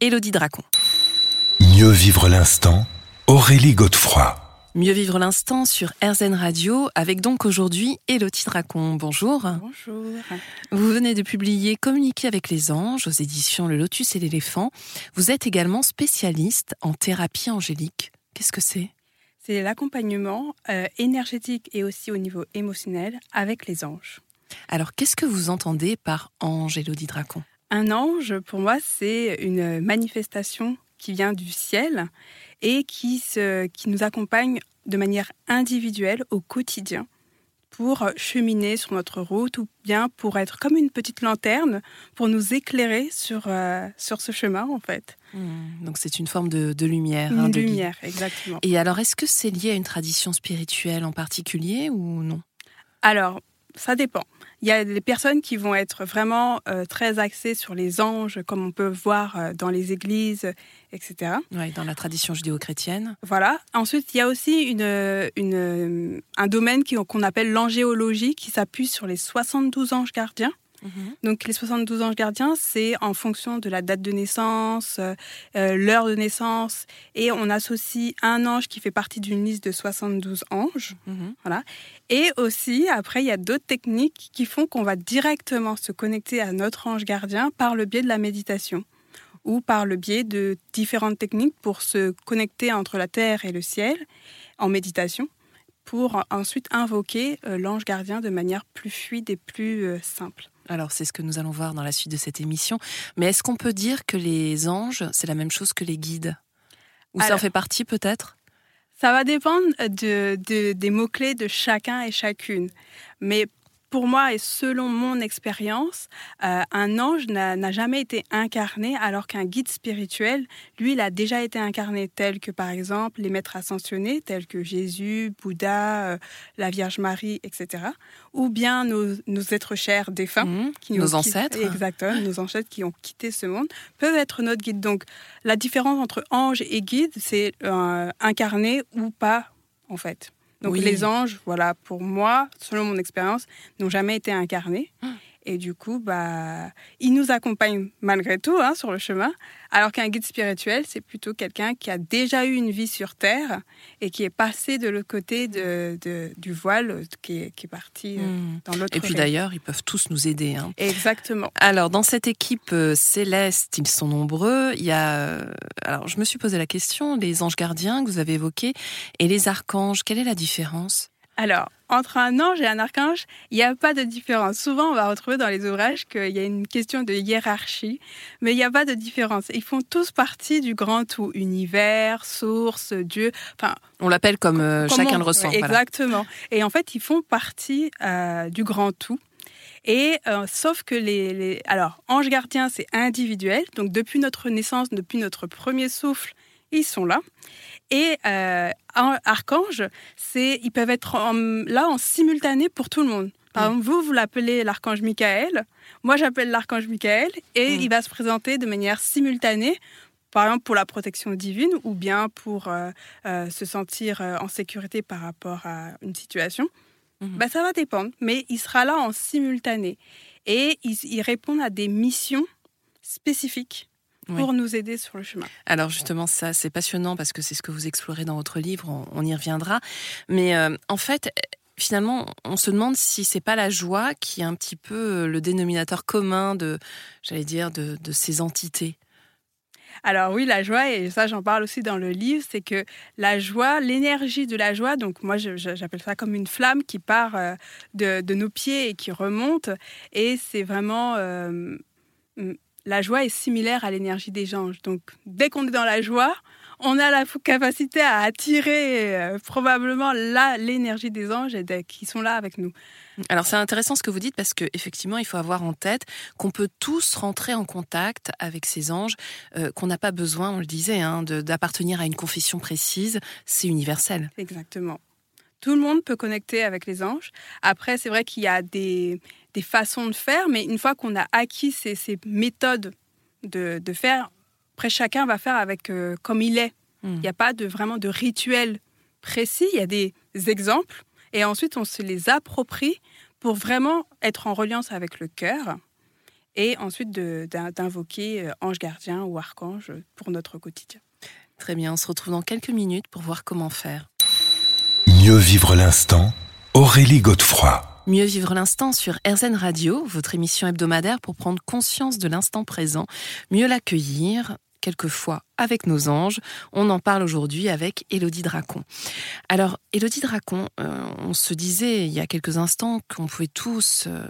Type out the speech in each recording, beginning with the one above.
Elodie Dracon. Mieux vivre l'instant, Aurélie Godefroy. Mieux vivre l'instant sur RZN Radio avec donc aujourd'hui Elodie Dracon. Bonjour. Bonjour. Vous venez de publier Communiquer avec les anges aux éditions Le Lotus et l'éléphant. Vous êtes également spécialiste en thérapie angélique. Qu'est-ce que c'est? C'est l'accompagnement euh, énergétique et aussi au niveau émotionnel avec les anges. Alors qu'est-ce que vous entendez par ange, Elodie Dracon? Un ange, pour moi, c'est une manifestation qui vient du ciel et qui, se, qui nous accompagne de manière individuelle au quotidien pour cheminer sur notre route ou bien pour être comme une petite lanterne pour nous éclairer sur, euh, sur ce chemin en fait. Mmh. donc c'est une forme de, de lumière. Une hein, de lumière, exactement. Et alors est-ce que c'est lié à une tradition spirituelle en particulier ou non? Alors, ça dépend. Il y a des personnes qui vont être vraiment euh, très axées sur les anges, comme on peut voir euh, dans les églises, etc. Oui, dans la tradition judéo-chrétienne. Voilà. Ensuite, il y a aussi une, une, un domaine qu'on appelle l'angéologie, qui s'appuie sur les 72 anges gardiens. Mhm. Donc les 72 anges gardiens, c'est en fonction de la date de naissance, euh, euh, l'heure de naissance, et on associe un ange qui fait partie d'une liste de 72 anges. Mhm. Voilà. Et aussi, après, il y a d'autres techniques qui font qu'on va directement se connecter à notre ange gardien par le biais de la méditation ou par le biais de différentes techniques pour se connecter entre la terre et le ciel en méditation pour ensuite invoquer euh, l'ange gardien de manière plus fluide et plus simple. Alors c'est ce que nous allons voir dans la suite de cette émission. Mais est-ce qu'on peut dire que les anges, c'est la même chose que les guides? Ou ça en fait partie peut-être? Ça va dépendre de, de- des mots-clés de chacun et chacune. Mais pour moi et selon mon expérience, euh, un ange n'a jamais été incarné alors qu'un guide spirituel, lui, il a déjà été incarné tel que par exemple les maîtres ascensionnés, tels que Jésus, Bouddha, euh, la Vierge Marie, etc. Ou bien nos, nos êtres chers défunts. Qui Nos quitté- ancêtres Exactement, nos ancêtres qui ont quitté ce monde peuvent être notre guide. Donc, la différence entre ange et guide, c'est euh, incarné ou pas, en fait. Donc, Oui. les anges, voilà, pour moi, selon mon expérience, n'ont jamais été incarnés. Et du coup, bah, ils nous accompagnent malgré tout hein, sur le chemin, alors qu'un guide spirituel, c'est plutôt quelqu'un qui a déjà eu une vie sur Terre et qui est passé de l'autre côté de, de- du voile, qui est, qui est parti euh, Mhm. dans l'autre Et puis d'ailleurs, ils peuvent tous nous aider. hein. Exactement. Alors, dans cette équipe euh, céleste, ils sont nombreux. Il y a, euh, alors, je me suis posé la question les anges gardiens que vous avez évoqués et les archanges. Quelle est la différence? Alors, entre un ange et un archange, il n'y a pas de différence. Souvent, on va retrouver dans les ouvrages qu'il y a une question de hiérarchie, mais il n'y a pas de différence. Ils font tous partie du grand tout, univers, source, Dieu. Enfin, On l'appelle comme euh, chacun le ressent. voilà. Exactement. Et en fait, ils font partie euh, du grand tout. Et euh, sauf que les, les- alors ange gardien c'est individuel, donc depuis notre naissance, depuis notre premier souffle, ils sont là. Et euh, archange, c'est ils peuvent être en- là en simultané pour tout le monde. Par Mm. exemple, vous vous l'appelez l'archange Michael, moi j'appelle l'archange Michael, et Mm. il va se présenter de manière simultanée. Par exemple, pour la protection divine ou bien pour euh, euh, se sentir euh, en sécurité par rapport à une situation, Mhm. bah, ça va dépendre. Mais il sera là en simultané. Et il, il répond à des missions spécifiques Oui. pour nous aider sur le chemin. Alors justement, ça, c'est passionnant parce que c'est ce que vous explorez dans votre livre, on, on y reviendra. Mais euh, en fait, finalement, on se demande si c'est pas la joie qui est un petit peu euh, le dénominateur commun de, j'allais dire, de, de ces entités. Alors oui, la joie, et ça j'en parle aussi dans le livre, c'est que la joie, l'énergie de la joie, donc moi j'appelle ça comme une flamme qui part euh, de, de nos pieds et qui remonte, et c'est vraiment... euh, la joie est similaire à l'énergie des anges. Donc dès qu'on est dans la joie, on a la capacité à attirer euh, probablement là l'énergie des anges qui sont là avec nous. Alors c'est intéressant ce que vous dites parce que effectivement il faut avoir en tête qu'on peut tous rentrer en contact avec ces anges, euh, qu'on n'a pas besoin, on le disait, hein, d'appartenir à une confession précise, c'est universel. Exactement. Tout le monde peut connecter avec les anges. Après c'est vrai qu'il y a des, façons de faire, mais une fois qu'on a acquis ces, méthodes de, faire, après chacun va faire avec euh, comme il est. Hmm. Il n'y a pas de vraiment de rituel précis. Il y a des exemples et ensuite, on se les approprie pour vraiment être en reliance avec le cœur et ensuite d'invoquer euh, ange gardien ou archange pour notre quotidien. Très bien, on se retrouve dans quelques minutes pour voir comment faire. Mieux vivre l'instant, Aurélie Godefroy. Mieux vivre l'instant sur RZN Radio, votre émission hebdomadaire pour prendre conscience de l'instant présent, mieux l'accueillir, quelquefois avec nos anges. On en parle aujourd'hui avec Élodie Dracon. Alors, Élodie Dracon, euh, on se disait il y a quelques instants qu'on pouvait tous euh,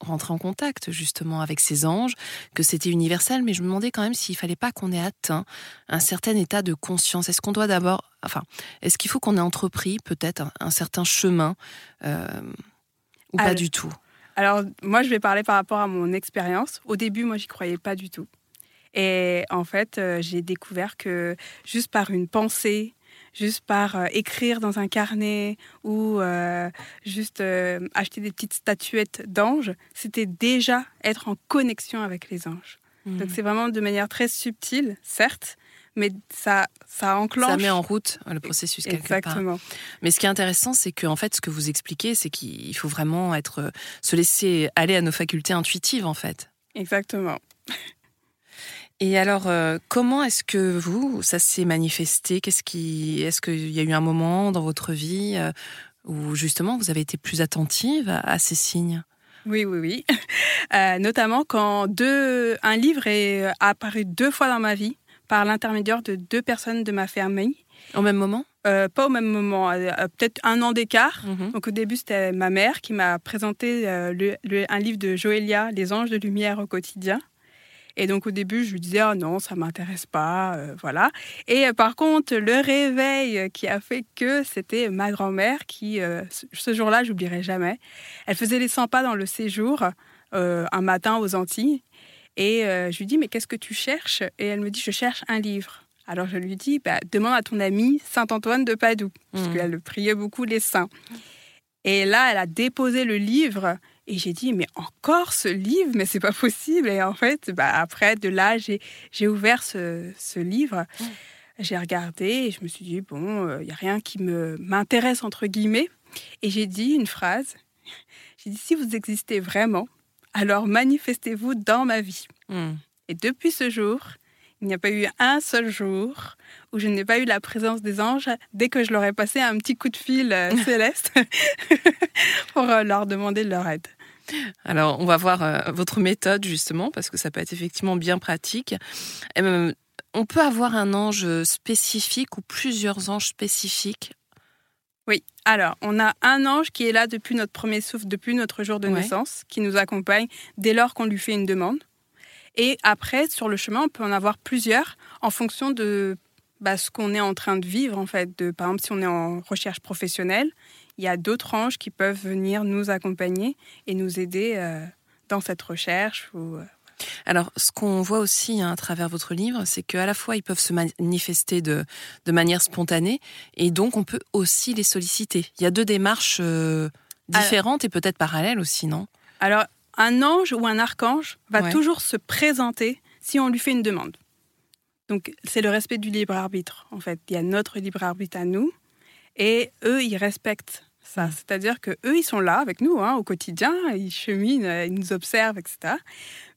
rentrer en contact justement avec ces anges, que c'était universel, mais je me demandais quand même s'il fallait pas qu'on ait atteint un certain état de conscience. Est-ce qu'on doit d'abord, enfin, est-ce qu'il faut qu'on ait entrepris peut-être un, certain chemin euh, ou pas du tout? Alors, moi, je vais parler par rapport à mon expérience. Au début, moi, j'y croyais pas du tout. Et en fait, euh, j'ai découvert que juste par une pensée, juste par euh, écrire dans un carnet ou euh, juste acheter des petites statuettes d'anges, c'était déjà être en connexion avec les anges. Mmh. Donc c'est vraiment de manière très subtile, certes, mais ça, ça enclenche. Ça met en route le processus quelque Exactement. Mais ce qui est intéressant, c'est que en fait, ce que vous expliquez, c'est qu'il faut vraiment être, se laisser aller à nos facultés intuitives, en fait. Exactement. Et alors, euh, comment est-ce que vous, ça s'est manifesté? Qu'est-ce qui, est-ce qu'il y a eu un moment dans votre vie euh, où justement vous avez été plus attentive à, ces signes? Oui, oui, oui. Euh, notamment quand deux, un livre est apparu deux fois dans ma vie par l'intermédiaire de deux personnes de ma famille. Au même moment? Pas au même moment, peut-être un an d'écart. Mhm. Donc au début, c'était ma mère qui m'a présenté un livre de Joélia, Les anges de lumière au quotidien. Et donc au début, je lui disais oh non, ça m'intéresse pas, euh, voilà. Et euh, par contre, le réveil qui a fait que c'était ma grand-mère qui, euh, ce jour-là, j'oublierai jamais. Elle faisait les 100 pas dans le séjour un matin aux Antilles, et je lui dis mais qu'est-ce que tu cherches? Et elle me dit je cherche un livre. Alors je lui dis bah, demande à ton ami Saint Antoine de Padoue, parce mmh. qu'elle priait beaucoup les saints. Et là, elle a déposé le livre et j'ai dit, mais encore ce livre, mais c'est pas possible. Et en fait, bah, après, de là, j'ai ouvert ce, ce livre. J'ai regardé et je me suis dit, bon, il euh, n'y a rien qui m'intéresse, entre guillemets. Et j'ai dit une phrase. J'ai dit, si vous existez vraiment, alors manifestez-vous dans ma vie. Hmm. Et depuis ce jour, il n'y a pas eu un seul jour où je n'ai pas eu la présence des anges dès que je leur ai passé un petit coup de fil euh, céleste pour euh, leur demander leur aide. Alors, on va voir euh, votre méthode justement, parce que ça peut être effectivement bien pratique. on peut avoir un ange spécifique ou plusieurs anges spécifiques oui, alors on a un ange qui est là depuis notre premier souffle, depuis notre jour de naissance, qui nous accompagne dès lors qu'on lui fait une demande. Et après, sur le chemin, on peut en avoir plusieurs en fonction de bah, ce qu'on est en train de vivre, en fait. De, par exemple, si on est en recherche professionnelle, il y a d'autres anges qui peuvent venir nous accompagner et nous aider euh, dans cette recherche. Ou, euh, alors, ce qu'on voit aussi hein, à travers votre livre, c'est qu'à la fois, ils peuvent se manifester de, de, manière spontanée, et donc on peut aussi les solliciter. Il y a deux démarches euh, différentes et peut-être parallèles aussi, non? Alors, un ange ou un archange va toujours se présenter si on lui fait une demande. Donc, c'est le respect du libre arbitre, en fait. Il y a notre libre arbitre à nous, et eux, ils respectent ça. Mm. C'est-à-dire que eux, ils sont là avec nous hein, au quotidien, ils cheminent, ils nous observent, etc.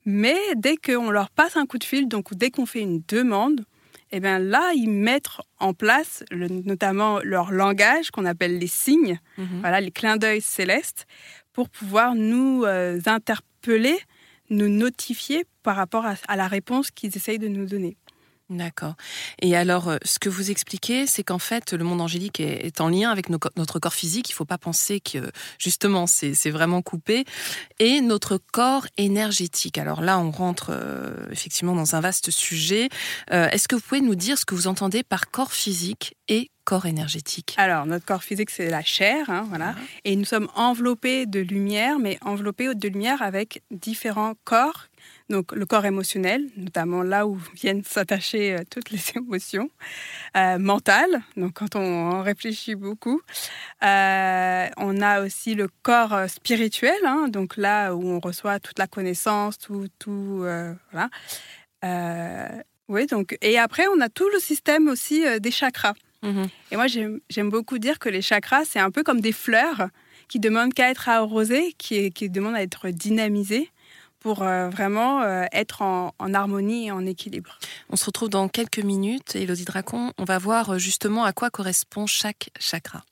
Mais dès qu'on leur passe un coup de fil, donc dès qu'on fait une demande, eh bien là, ils mettent en place notamment leur langage qu'on appelle les signes, mm-hmm. voilà, les clins d'œil célestes, pour pouvoir nous euh, interpeller, nous notifier par rapport à, la réponse qu'ils essayent de nous donner. D'accord. Et alors, euh, ce que vous expliquez, c'est qu'en fait, le monde angélique est, en lien avec notre corps physique. Il ne faut pas penser que, justement, c'est vraiment coupé. Et notre corps énergétique. Alors là, on rentre euh, effectivement dans un vaste sujet. Euh, est-ce que vous pouvez nous dire ce que vous entendez par corps physique et corps énergétique? Alors, notre corps physique, c'est la chair, hein, voilà. Et nous sommes enveloppés de lumière, mais enveloppés de lumière avec différents corps donc le corps émotionnel, notamment là où viennent s'attacher euh, toutes les émotions, euh, mentales, donc quand on réfléchit beaucoup. Euh, on a aussi le corps euh, spirituel, hein, donc là où on reçoit toute la connaissance, tout, tout voilà. oui, donc et après on a tout le système aussi des chakras. Mm-hmm. Et moi j'aime beaucoup dire que les chakras c'est un peu comme des fleurs qui demandent qu'à être arrosées, qui, qui demandent à être dynamisées pour euh, vraiment euh, être en, harmonie et en équilibre. On se retrouve dans quelques minutes, Elodie Dracon. On va voir euh, justement à quoi correspond chaque chakra.